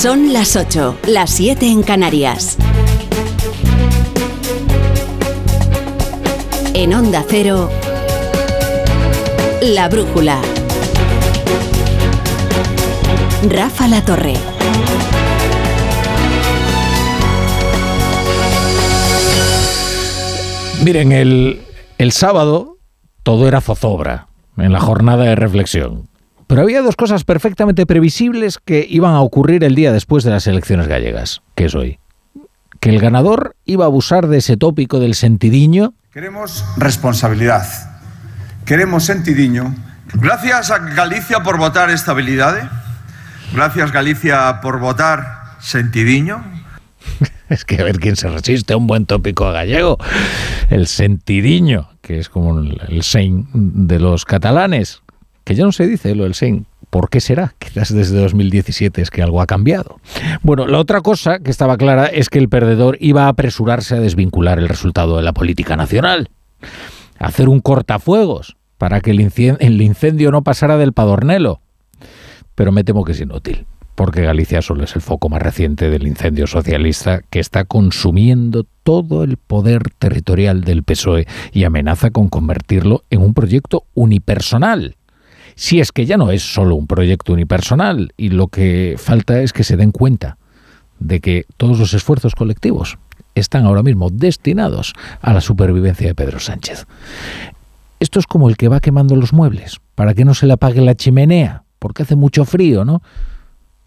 Son las 8, las 7 en Canarias. En Onda Cero, La Brújula. Rafa La Torre. Miren, el, el sábado todo era zozobra en la jornada de reflexión. Pero había dos cosas perfectamente previsibles que iban a ocurrir el día después de las elecciones gallegas, que es hoy. Que el ganador iba a abusar de ese tópico del sentidiño. Queremos responsabilidad. Queremos sentidiño. Gracias a Galicia por votar estabilidad. Gracias Galicia por votar sentidiño. Es que a ver quién se resiste a un buen tópico gallego. El sentidiño, que es como el sein de los catalanes, que ya no se dice lo del sein. ¿Por qué será? Quizás desde 2017 es que algo ha cambiado. Bueno, la otra cosa que estaba clara es que el perdedor iba a apresurarse a desvincular el resultado de la política nacional. hacer un cortafuegos para que el incendio no pasara del padornelo. Pero me temo que es inútil porque Galicia solo es el foco más reciente del incendio socialista que está consumiendo todo el poder territorial del PSOE y amenaza con convertirlo en un proyecto unipersonal. Si es que ya no es solo un proyecto unipersonal y lo que falta es que se den cuenta de que todos los esfuerzos colectivos están ahora mismo destinados a la supervivencia de Pedro Sánchez. Esto es como el que va quemando los muebles para que no se le apague la chimenea, porque hace mucho frío, ¿no?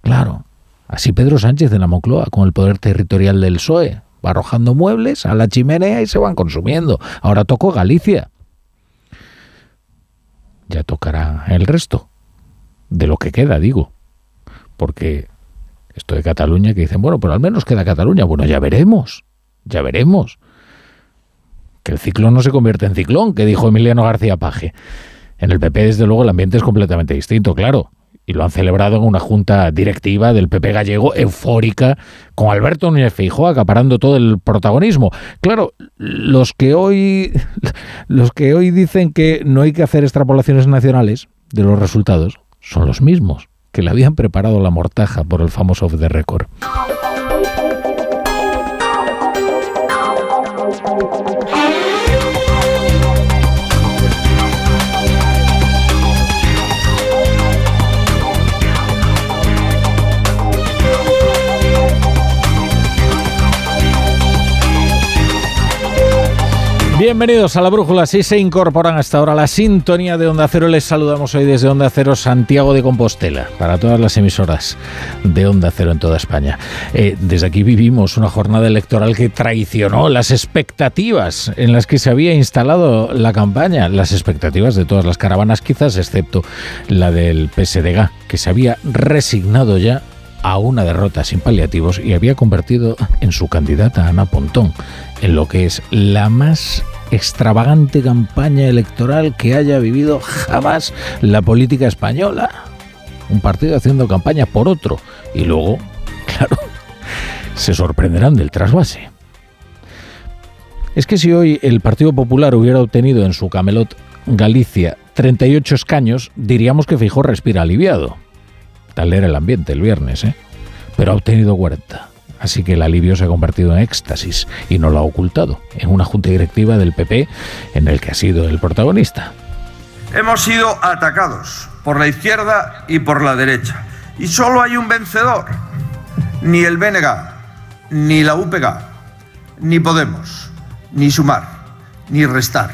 Claro, así Pedro Sánchez de la Moncloa, con el poder territorial del PSOE, va arrojando muebles a la chimenea y se van consumiendo. Ahora tocó Galicia. Ya tocará el resto, de lo que queda, digo. Porque esto de Cataluña que dicen, bueno, pero al menos queda Cataluña. Bueno, ya veremos, ya veremos. Que el ciclón no se convierte en ciclón, que dijo Emiliano García Paje. En el PP, desde luego, el ambiente es completamente distinto, claro y lo han celebrado en una junta directiva del PP gallego eufórica con Alberto Núñez Feijóo acaparando todo el protagonismo. Claro, los que hoy los que hoy dicen que no hay que hacer extrapolaciones nacionales de los resultados son los mismos que le habían preparado la mortaja por el famoso off the record. Bienvenidos a la Brújula. Si se incorporan hasta ahora la sintonía de Onda Cero, les saludamos hoy desde Onda Cero Santiago de Compostela, para todas las emisoras de Onda Cero en toda España. Eh, desde aquí vivimos una jornada electoral que traicionó las expectativas en las que se había instalado la campaña, las expectativas de todas las caravanas, quizás excepto la del PSDG, que se había resignado ya a una derrota sin paliativos y había convertido en su candidata Ana Pontón en lo que es la más extravagante campaña electoral que haya vivido jamás la política española. Un partido haciendo campaña por otro y luego, claro, se sorprenderán del trasvase. Es que si hoy el Partido Popular hubiera obtenido en su Camelot Galicia 38 escaños, diríamos que Fijó respira aliviado. Tal era el ambiente el viernes, ¿eh? Pero ha obtenido 40. Así que el alivio se ha convertido en éxtasis y no lo ha ocultado en una junta directiva del PP en el que ha sido el protagonista. Hemos sido atacados por la izquierda y por la derecha. Y solo hay un vencedor. Ni el BNG, ni la UPG, ni Podemos, ni Sumar, ni Restar,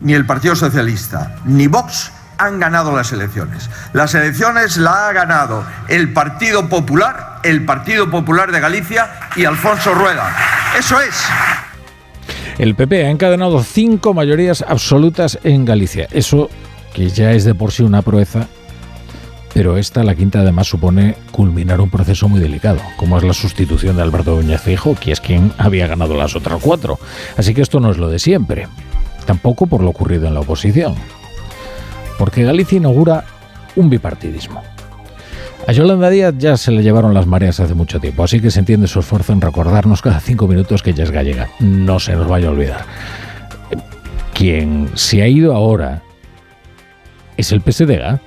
ni el Partido Socialista, ni Vox han ganado las elecciones. Las elecciones la ha ganado el Partido Popular, el Partido Popular de Galicia y Alfonso Rueda. Eso es. El PP ha encadenado cinco mayorías absolutas en Galicia. Eso que ya es de por sí una proeza, pero esta, la quinta, además supone culminar un proceso muy delicado, como es la sustitución de Alberto Núñez que es quien había ganado las otras cuatro. Así que esto no es lo de siempre, tampoco por lo ocurrido en la oposición porque Galicia inaugura un bipartidismo. A Yolanda Díaz ya se le llevaron las mareas hace mucho tiempo, así que se entiende su esfuerzo en recordarnos cada cinco minutos que ella es gallega. No se nos vaya a olvidar. Quien se ha ido ahora es el PSDG.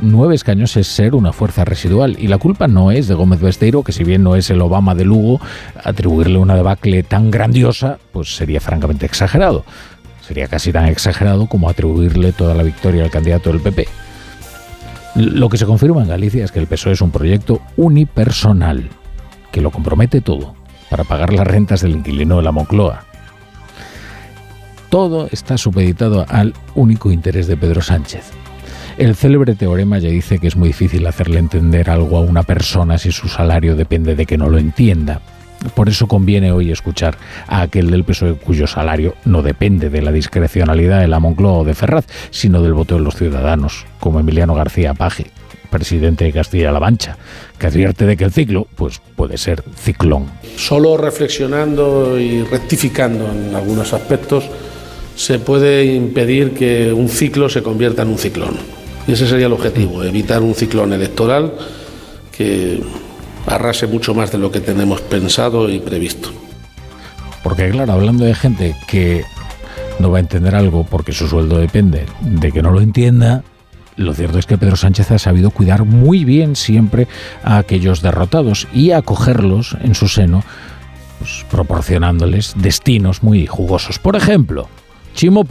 nueve escaños es ser una fuerza residual. Y la culpa no es de Gómez Besteiro, que si bien no es el Obama de Lugo, atribuirle una debacle tan grandiosa, pues sería francamente exagerado. Sería casi tan exagerado como atribuirle toda la victoria al candidato del PP. Lo que se confirma en Galicia es que el PSOE es un proyecto unipersonal, que lo compromete todo para pagar las rentas del inquilino de la Moncloa. Todo está supeditado al único interés de Pedro Sánchez. El célebre teorema ya dice que es muy difícil hacerle entender algo a una persona si su salario depende de que no lo entienda. Por eso conviene hoy escuchar a aquel del PSOE cuyo salario no depende de la discrecionalidad de la Moncloa o de Ferraz, sino del voto de los ciudadanos, como Emiliano García Paje, presidente de Castilla-La Mancha, que advierte de que el ciclo pues, puede ser ciclón. Solo reflexionando y rectificando en algunos aspectos se puede impedir que un ciclo se convierta en un ciclón. Y ese sería el objetivo, evitar un ciclón electoral que arrase mucho más de lo que tenemos pensado y previsto. Porque claro, hablando de gente que no va a entender algo porque su sueldo depende de que no lo entienda, lo cierto es que Pedro Sánchez ha sabido cuidar muy bien siempre a aquellos derrotados y acogerlos en su seno, pues, proporcionándoles destinos muy jugosos. Por ejemplo, Chimo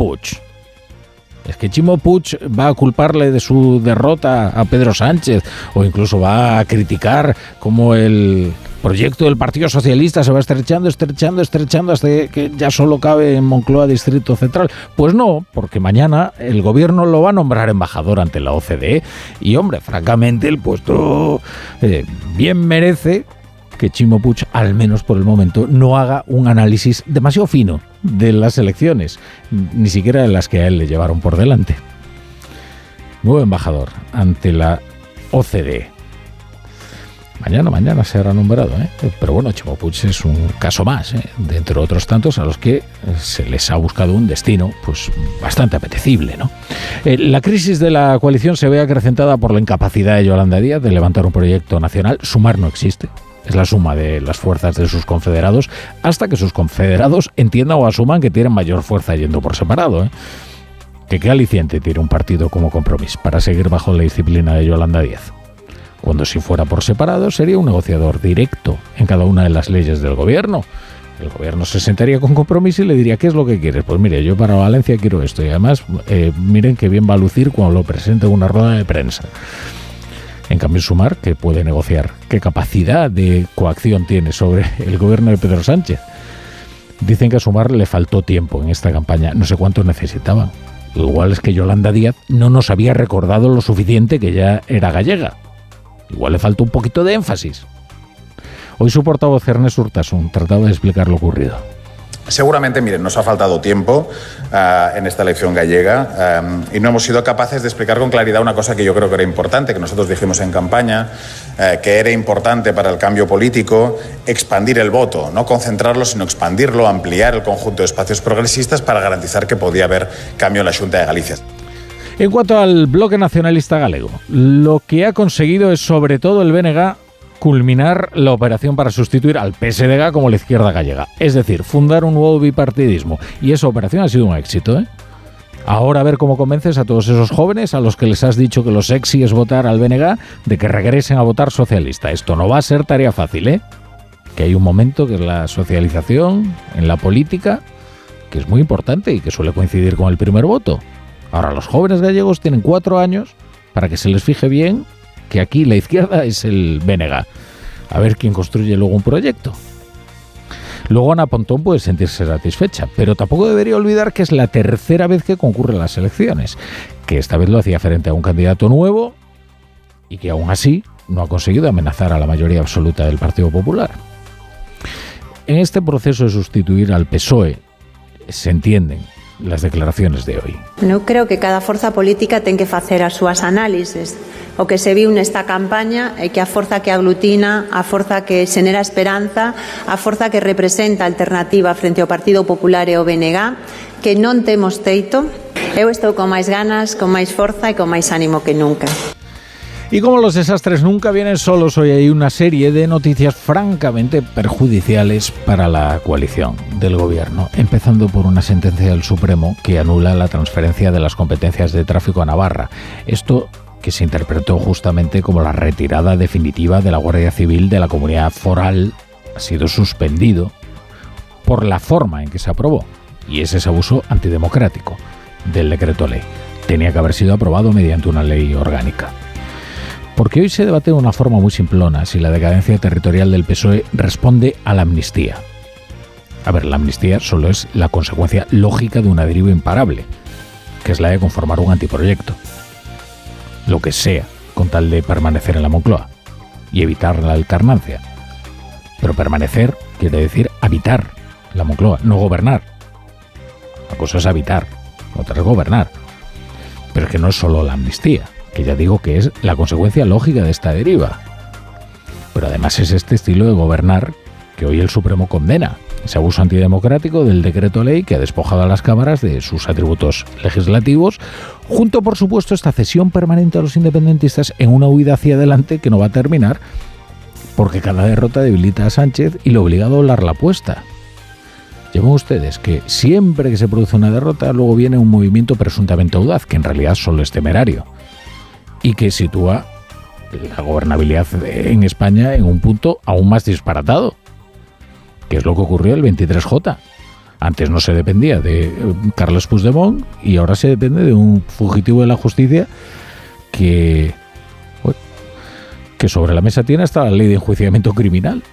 es que Chimo Puig va a culparle de su derrota a Pedro Sánchez o incluso va a criticar cómo el proyecto del Partido Socialista se va estrechando, estrechando, estrechando hasta que ya solo cabe en Moncloa Distrito Central. Pues no, porque mañana el gobierno lo va a nombrar embajador ante la OCDE y hombre, francamente el puesto eh, bien merece que Chimo Puig, al menos por el momento, no haga un análisis demasiado fino de las elecciones, ni siquiera de las que a él le llevaron por delante. Nuevo embajador ante la OCDE. Mañana, mañana será nombrado, ¿eh? pero bueno, Chimo Puig es un caso más, ¿eh? de otros tantos a los que se les ha buscado un destino pues bastante apetecible. ¿no? Eh, la crisis de la coalición se ve acrecentada por la incapacidad de Yolanda Díaz de levantar un proyecto nacional. Sumar no existe, es la suma de las fuerzas de sus confederados hasta que sus confederados entiendan o asuman que tienen mayor fuerza yendo por separado. ¿eh? Que qué aliciente tiene un partido como compromiso para seguir bajo la disciplina de Yolanda Díaz. Cuando si fuera por separado sería un negociador directo en cada una de las leyes del gobierno. El gobierno se sentaría con compromiso y le diría, ¿qué es lo que quieres? Pues mire, yo para Valencia quiero esto y además eh, miren qué bien va a lucir cuando lo presente en una rueda de prensa. En cambio, Sumar, que puede negociar, qué capacidad de coacción tiene sobre el gobierno de Pedro Sánchez. Dicen que a Sumar le faltó tiempo en esta campaña, no sé cuánto necesitaban. Igual es que Yolanda Díaz no nos había recordado lo suficiente que ya era gallega. Igual le faltó un poquito de énfasis. Hoy su portavoz Ernest Urtasun trataba de explicar lo ocurrido. Seguramente, miren, nos ha faltado tiempo uh, en esta elección gallega um, y no hemos sido capaces de explicar con claridad una cosa que yo creo que era importante, que nosotros dijimos en campaña, uh, que era importante para el cambio político expandir el voto, no concentrarlo, sino expandirlo, ampliar el conjunto de espacios progresistas para garantizar que podía haber cambio en la Junta de Galicia. En cuanto al bloque nacionalista galego, lo que ha conseguido es sobre todo el BNG culminar la operación para sustituir al PSDG como la izquierda gallega. Es decir, fundar un nuevo bipartidismo. Y esa operación ha sido un éxito, ¿eh? Ahora a ver cómo convences a todos esos jóvenes a los que les has dicho que lo sexy es votar al BNG de que regresen a votar socialista. Esto no va a ser tarea fácil, ¿eh? Que hay un momento que es la socialización en la política, que es muy importante y que suele coincidir con el primer voto. Ahora los jóvenes gallegos tienen cuatro años para que se les fije bien que aquí la izquierda es el Bénega. A ver quién construye luego un proyecto. Luego Ana Pontón puede sentirse satisfecha, pero tampoco debería olvidar que es la tercera vez que concurre las elecciones, que esta vez lo hacía frente a un candidato nuevo y que aún así no ha conseguido amenazar a la mayoría absoluta del Partido Popular. En este proceso de sustituir al PSOE se entienden las declaraciones de hoy. Eu creo que cada forza política ten que facer as súas análises. O que se viu nesta campaña é que a forza que aglutina, a forza que xenera esperanza, a forza que representa alternativa frente ao Partido Popular e ao BNG, que non temos teito, eu estou con máis ganas, con máis forza e con máis ánimo que nunca. Y como los desastres nunca vienen solos, hoy hay una serie de noticias francamente perjudiciales para la coalición del gobierno, empezando por una sentencia del Supremo que anula la transferencia de las competencias de tráfico a Navarra. Esto que se interpretó justamente como la retirada definitiva de la Guardia Civil de la comunidad foral, ha sido suspendido por la forma en que se aprobó, y es ese abuso antidemocrático del decreto ley. Tenía que haber sido aprobado mediante una ley orgánica. Porque hoy se debate de una forma muy simplona si la decadencia territorial del PSOE responde a la amnistía. A ver, la amnistía solo es la consecuencia lógica de una deriva imparable, que es la de conformar un antiproyecto. Lo que sea, con tal de permanecer en la Moncloa y evitar la alternancia. Pero permanecer quiere decir habitar la Moncloa, no gobernar. La cosa es habitar, otra es gobernar. Pero es que no es solo la amnistía que ya digo que es la consecuencia lógica de esta deriva. Pero además es este estilo de gobernar que hoy el Supremo condena, ese abuso antidemocrático del decreto ley que ha despojado a las cámaras de sus atributos legislativos, junto por supuesto esta cesión permanente a los independentistas en una huida hacia adelante que no va a terminar, porque cada derrota debilita a Sánchez y lo obliga a doblar la apuesta. Llevan ustedes que siempre que se produce una derrota, luego viene un movimiento presuntamente audaz, que en realidad solo es temerario y que sitúa la gobernabilidad en España en un punto aún más disparatado, que es lo que ocurrió el 23J. Antes no se dependía de eh, Carlos Puigdemont y ahora se depende de un fugitivo de la justicia que, que sobre la mesa tiene hasta la ley de enjuiciamiento criminal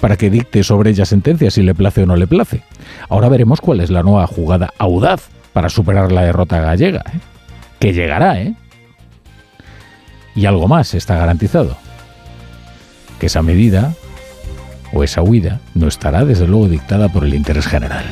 para que dicte sobre ella sentencia si le place o no le place. Ahora veremos cuál es la nueva jugada audaz para superar la derrota gallega, ¿eh? que llegará, ¿eh? Y algo más está garantizado, que esa medida o esa huida no estará desde luego dictada por el interés general.